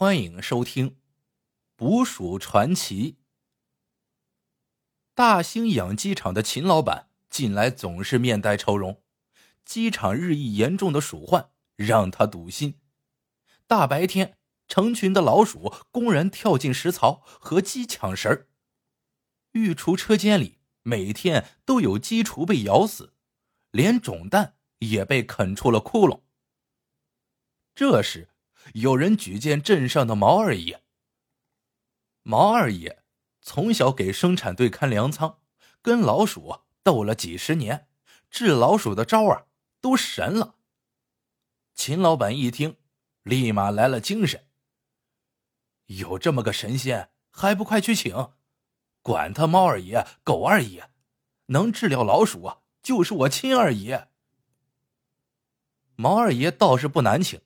欢迎收听《捕鼠传奇》。大兴养鸡场的秦老板近来总是面带愁容，鸡场日益严重的鼠患让他堵心。大白天，成群的老鼠公然跳进食槽和鸡抢食儿。御厨车间里每天都有鸡雏被咬死，连种蛋也被啃出了窟窿。这时，有人举荐镇上的毛二爷。毛二爷从小给生产队看粮仓，跟老鼠斗了几十年，治老鼠的招啊都神了。秦老板一听，立马来了精神。有这么个神仙，还不快去请？管他猫二爷、狗二爷，能治疗老鼠啊，就是我亲二爷。毛二爷倒是不难请。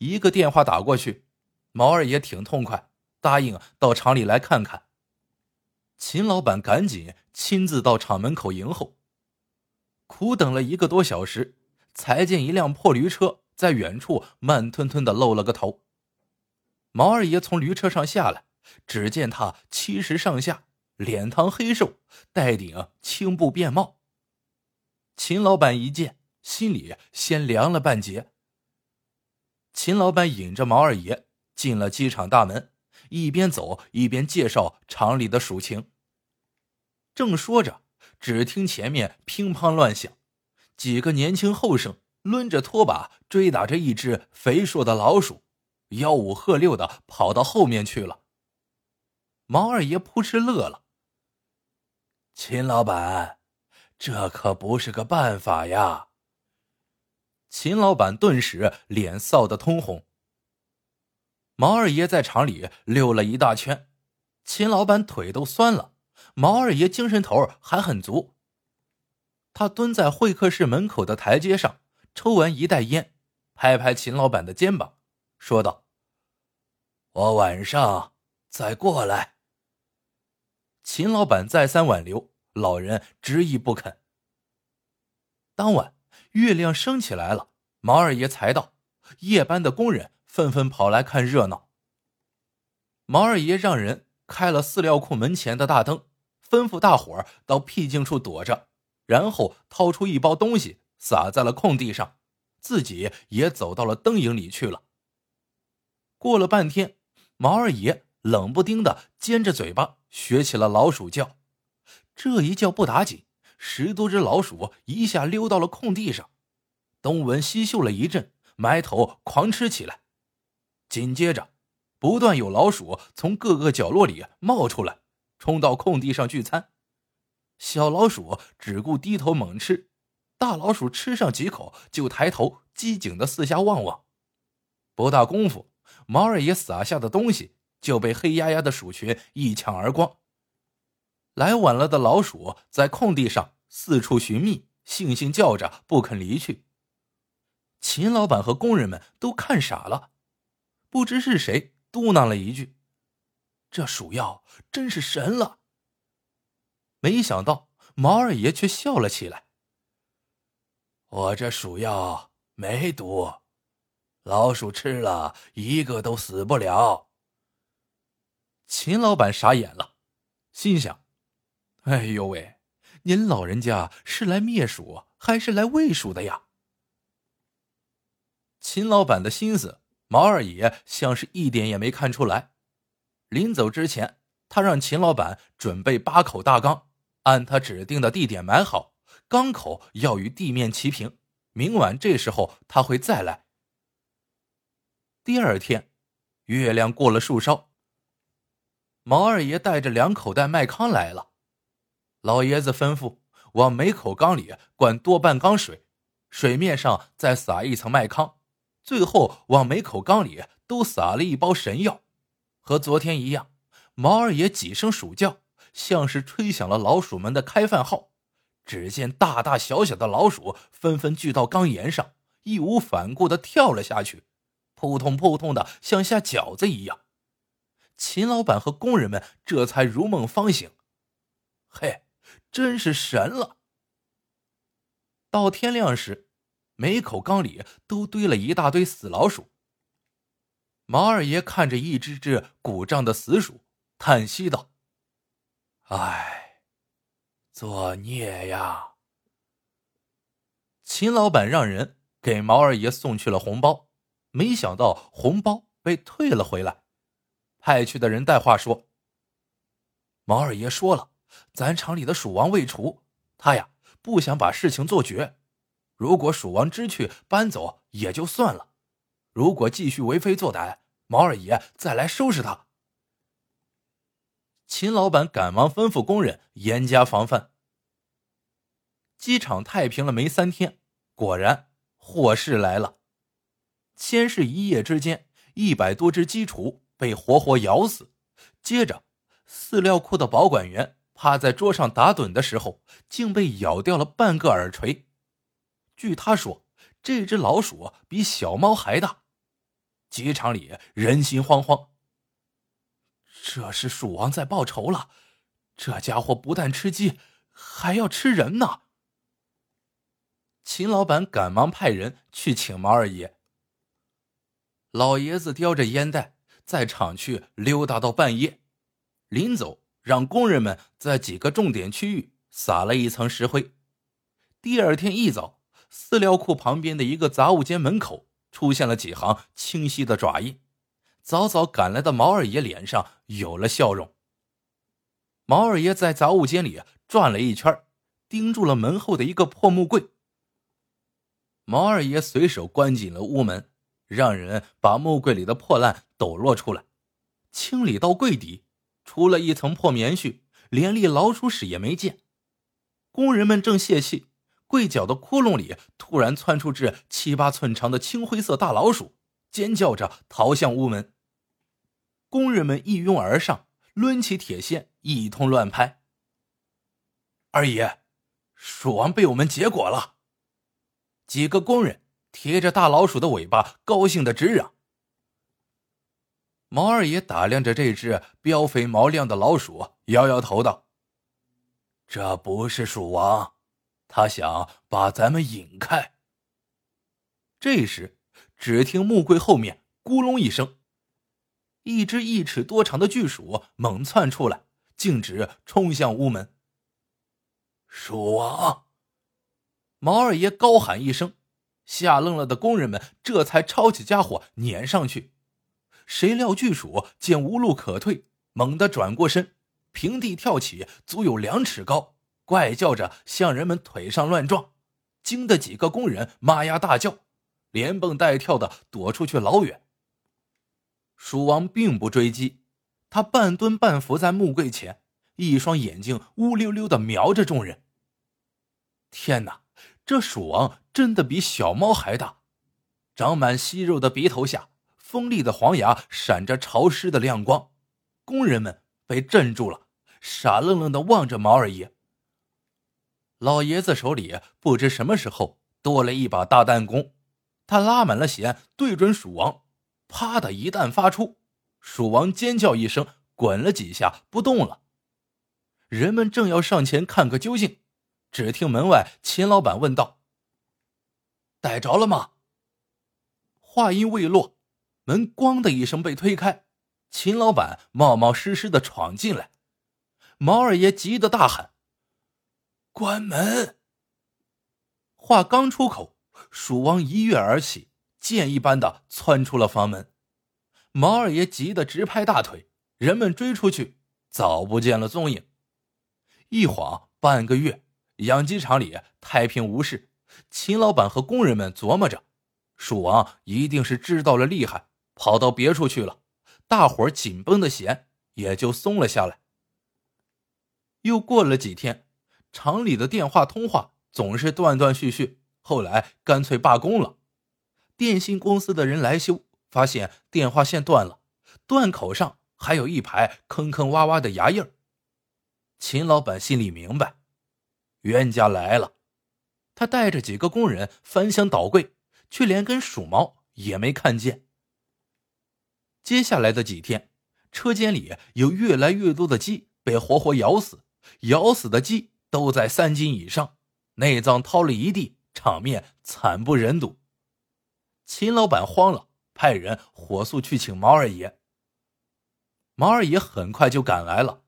一个电话打过去，毛二爷挺痛快，答应到厂里来看看。秦老板赶紧亲自到厂门口迎候。苦等了一个多小时，才见一辆破驴车在远处慢吞吞的露了个头。毛二爷从驴车上下来，只见他七十上下，脸膛黑瘦，戴顶青布便帽。秦老板一见，心里先凉了半截。秦老板引着毛二爷进了机场大门，一边走一边介绍厂里的鼠情。正说着，只听前面乒乓乱响，几个年轻后生抡着拖把追打着一只肥硕的老鼠，吆五喝六的跑到后面去了。毛二爷扑哧乐了：“秦老板，这可不是个办法呀！”秦老板顿时脸臊得通红。毛二爷在厂里溜了一大圈，秦老板腿都酸了。毛二爷精神头还很足。他蹲在会客室门口的台阶上，抽完一袋烟，拍拍秦老板的肩膀，说道：“我晚上再过来。”秦老板再三挽留，老人执意不肯。当晚。月亮升起来了，毛二爷才到。夜班的工人纷纷跑来看热闹。毛二爷让人开了饲料库门前的大灯，吩咐大伙儿到僻静处躲着，然后掏出一包东西撒在了空地上，自己也走到了灯影里去了。过了半天，毛二爷冷不丁的尖着嘴巴学起了老鼠叫，这一叫不打紧。十多只老鼠一下溜到了空地上，东闻西嗅了一阵，埋头狂吃起来。紧接着，不断有老鼠从各个角落里冒出来，冲到空地上聚餐。小老鼠只顾低头猛吃，大老鼠吃上几口就抬头机警的四下望望。不大功夫，毛二爷撒下的东西就被黑压压的鼠群一抢而光。来晚了的老鼠在空地上四处寻觅，悻悻叫着不肯离去。秦老板和工人们都看傻了，不知是谁嘟囔了一句：“这鼠药真是神了。”没想到毛二爷却笑了起来：“我这鼠药没毒，老鼠吃了一个都死不了。”秦老板傻眼了，心想。哎呦喂，您老人家是来灭鼠还是来喂鼠的呀？秦老板的心思，毛二爷像是一点也没看出来。临走之前，他让秦老板准备八口大缸，按他指定的地点埋好，缸口要与地面齐平。明晚这时候他会再来。第二天，月亮过了树梢，毛二爷带着两口袋麦糠来了。老爷子吩咐往每口缸里灌多半缸水，水面上再撒一层麦糠，最后往每口缸里都撒了一包神药。和昨天一样，毛二爷几声鼠叫，像是吹响了老鼠们的开饭号。只见大大小小的老鼠纷纷聚到缸沿上，义无反顾的跳了下去，扑通扑通的像下饺子一样。秦老板和工人们这才如梦方醒。嘿！真是神了！到天亮时，每口缸里都堆了一大堆死老鼠。毛二爷看着一只只鼓胀的死鼠，叹息道：“唉，作孽呀！”秦老板让人给毛二爷送去了红包，没想到红包被退了回来。派去的人带话说：“毛二爷说了，咱厂里的鼠王未除，他呀不想把事情做绝。如果鼠王知趣搬走也就算了，如果继续为非作歹。”毛二爷再来收拾他。秦老板赶忙吩咐工人严加防范。机场太平了没三天，果然祸事来了。先是一夜之间，一百多只鸡雏被活活咬死。接着，饲料库的保管员趴在桌上打盹的时候，竟被咬掉了半个耳垂。据他说，这只老鼠比小猫还大。机场里人心惶惶。这是鼠王在报仇了，这家伙不但吃鸡，还要吃人呢。秦老板赶忙派人去请毛二爷。老爷子叼着烟袋在厂区溜达到半夜，临走让工人们在几个重点区域撒了一层石灰。第二天一早，饲料库旁边的一个杂物间门口。出现了几行清晰的爪印，早早赶来的毛二爷脸上有了笑容。毛二爷在杂物间里转了一圈，盯住了门后的一个破木柜。毛二爷随手关紧了屋门，让人把木柜里的破烂抖落出来，清理到柜底，除了一层破棉絮，连粒老鼠屎也没见。工人们正泄气。柜角的窟窿里突然窜出只七八寸长的青灰色大老鼠，尖叫着逃向屋门。工人们一拥而上，抡起铁锨一通乱拍。二爷，鼠王被我们结果了！几个工人贴着大老鼠的尾巴，高兴的直嚷。毛二爷打量着这只膘肥毛亮的老鼠，摇摇头道：“这不是鼠王。”他想把咱们引开。这时，只听木柜后面“咕隆”一声，一只一尺多长的巨鼠猛窜出来，径直冲向屋门。鼠王！毛二爷高喊一声，吓愣了的工人们这才抄起家伙撵上去。谁料巨鼠见无路可退，猛地转过身，平地跳起，足有两尺高。怪叫着向人们腿上乱撞，惊得几个工人妈呀大叫，连蹦带跳的躲出去老远。鼠王并不追击，他半蹲半伏在木柜前，一双眼睛乌溜溜的瞄着众人。天哪，这鼠王真的比小猫还大，长满息肉的鼻头下，锋利的黄牙闪着潮湿的亮光。工人们被镇住了，傻愣愣的望着毛二爷。老爷子手里不知什么时候多了一把大弹弓，他拉满了弦，对准鼠王，啪的一弹发出，鼠王尖叫一声，滚了几下不动了。人们正要上前看个究竟，只听门外秦老板问道：“逮着了吗？”话音未落，门“咣”的一声被推开，秦老板冒冒失失的闯进来，毛二爷急得大喊。关门！话刚出口，鼠王一跃而起，箭一般的窜出了房门。毛二爷急得直拍大腿，人们追出去，早不见了踪影。一晃半个月，养鸡场里太平无事。秦老板和工人们琢磨着，鼠王一定是知道了厉害，跑到别处去了。大伙紧绷的弦也就松了下来。又过了几天。厂里的电话通话总是断断续续，后来干脆罢工了。电信公司的人来修，发现电话线断了，断口上还有一排坑坑洼洼的牙印秦老板心里明白，冤家来了。他带着几个工人翻箱倒柜，却连根鼠毛也没看见。接下来的几天，车间里有越来越多的鸡被活活咬死，咬死的鸡。都在三斤以上，内脏掏了一地，场面惨不忍睹。秦老板慌了，派人火速去请毛二爷。毛二爷很快就赶来了，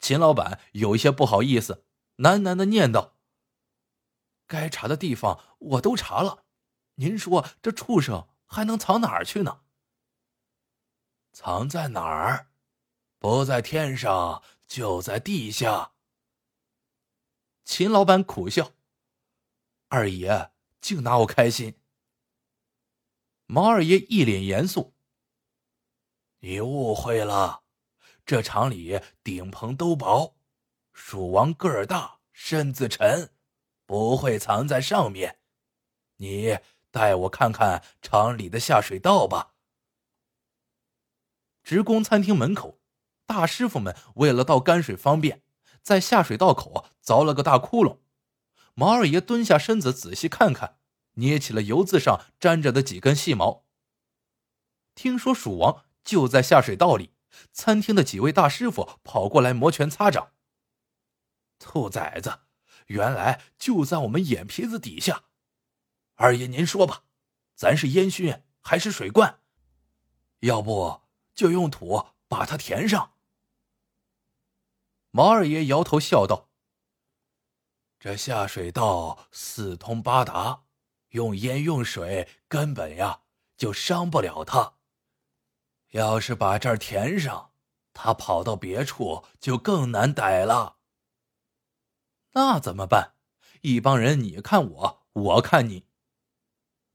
秦老板有一些不好意思，喃喃的念道：“该查的地方我都查了，您说这畜生还能藏哪儿去呢？藏在哪儿？不在天上，就在地下。”秦老板苦笑：“二爷净拿我开心。”毛二爷一脸严肃：“你误会了。”这厂里顶棚都薄，鼠王个儿大，身子沉，不会藏在上面。你带我看看厂里的下水道吧。职工餐厅门口，大师傅们为了倒泔水方便，在下水道口凿了个大窟窿。毛二爷蹲下身子仔细看看，捏起了油渍上粘着的几根细毛。听说鼠王就在下水道里。餐厅的几位大师傅跑过来摩拳擦掌。兔崽子，原来就在我们眼皮子底下。二爷，您说吧，咱是烟熏还是水灌？要不就用土把它填上。毛二爷摇头笑道：“这下水道四通八达，用烟用水根本呀就伤不了它。”要是把这儿填上，他跑到别处就更难逮了。那怎么办？一帮人你看我，我看你。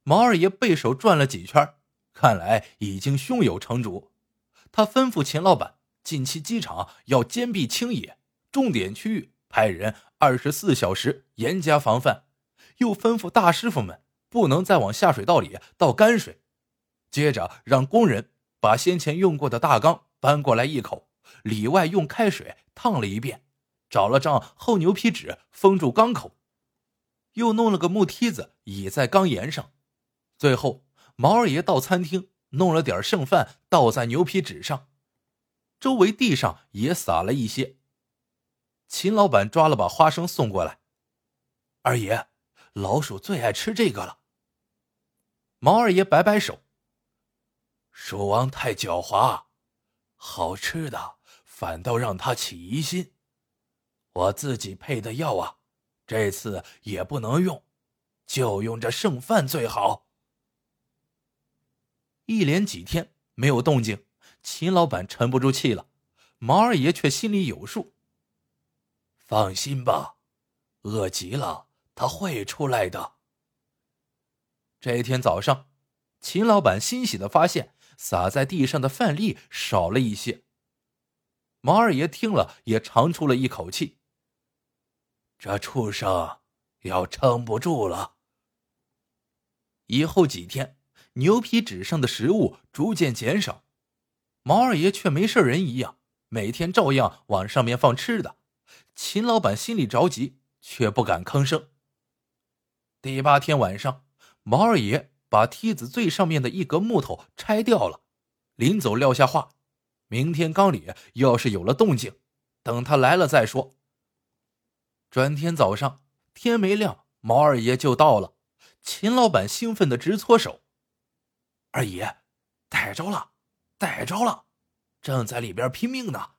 毛二爷背手转了几圈，看来已经胸有成竹。他吩咐秦老板，近期机场要坚壁清野，重点区域派人二十四小时严加防范。又吩咐大师傅们不能再往下水道里倒泔水，接着让工人。把先前用过的大缸搬过来一口，里外用开水烫了一遍，找了张厚牛皮纸封住缸口，又弄了个木梯子倚在缸沿上。最后，毛二爷到餐厅弄了点剩饭倒在牛皮纸上，周围地上也撒了一些。秦老板抓了把花生送过来，二爷，老鼠最爱吃这个了。毛二爷摆摆手。鼠王太狡猾，好吃的反倒让他起疑心。我自己配的药啊，这次也不能用，就用这剩饭最好。一连几天没有动静，秦老板沉不住气了，毛二爷却心里有数。放心吧，饿极了他会出来的。这一天早上，秦老板欣喜的发现。洒在地上的饭粒少了一些。毛二爷听了也长出了一口气。这畜生要撑不住了。以后几天，牛皮纸上的食物逐渐减少，毛二爷却没事人一样，每天照样往上面放吃的。秦老板心里着急，却不敢吭声。第八天晚上，毛二爷。把梯子最上面的一格木头拆掉了，临走撂下话：明天缸里要是有了动静，等他来了再说。转天早上天没亮，毛二爷就到了。秦老板兴奋的直搓手：“二爷，逮着了，逮着了，正在里边拼命呢。”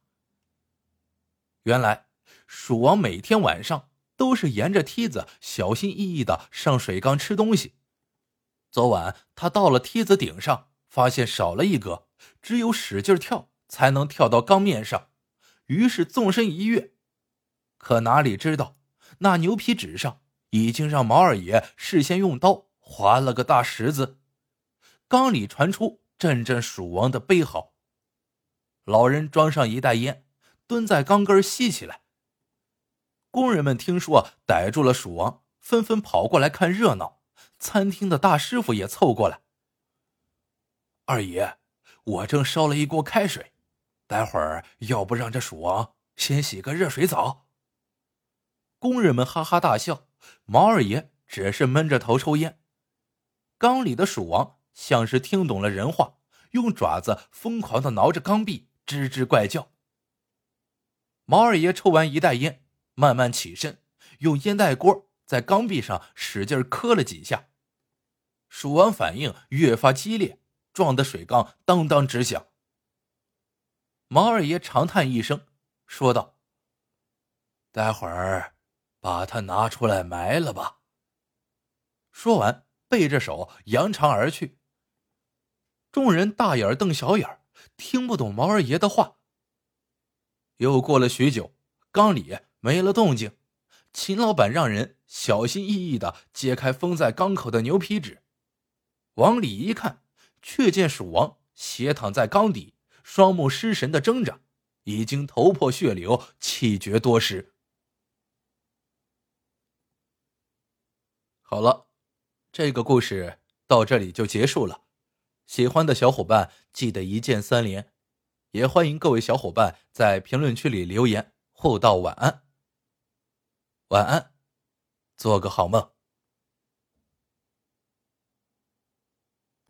原来鼠王每天晚上都是沿着梯子小心翼翼的上水缸吃东西。昨晚他到了梯子顶上，发现少了一格，只有使劲跳才能跳到缸面上。于是纵身一跃，可哪里知道，那牛皮纸上已经让毛二爷事先用刀划了个大十字。缸里传出阵阵鼠王的悲嚎。老人装上一袋烟，蹲在缸根吸起来。工人们听说逮住了鼠王，纷纷跑过来看热闹。餐厅的大师傅也凑过来。二爷，我正烧了一锅开水，待会儿要不让这鼠王先洗个热水澡？工人们哈哈大笑，毛二爷只是闷着头抽烟。缸里的鼠王像是听懂了人话，用爪子疯狂的挠着缸壁，吱吱怪叫。毛二爷抽完一袋烟，慢慢起身，用烟袋锅。在缸壁上使劲磕了几下，鼠王反应越发激烈，撞得水缸当当直响。毛二爷长叹一声，说道：“待会儿把它拿出来埋了吧。”说完，背着手扬长而去。众人大眼瞪小眼，听不懂毛二爷的话。又过了许久，缸里没了动静。秦老板让人小心翼翼的揭开封在缸口的牛皮纸，往里一看，却见鼠王斜躺在缸底，双目失神的睁着，已经头破血流，气绝多时。好了，这个故事到这里就结束了。喜欢的小伙伴记得一键三连，也欢迎各位小伙伴在评论区里留言互道晚安。晚安，做个好梦。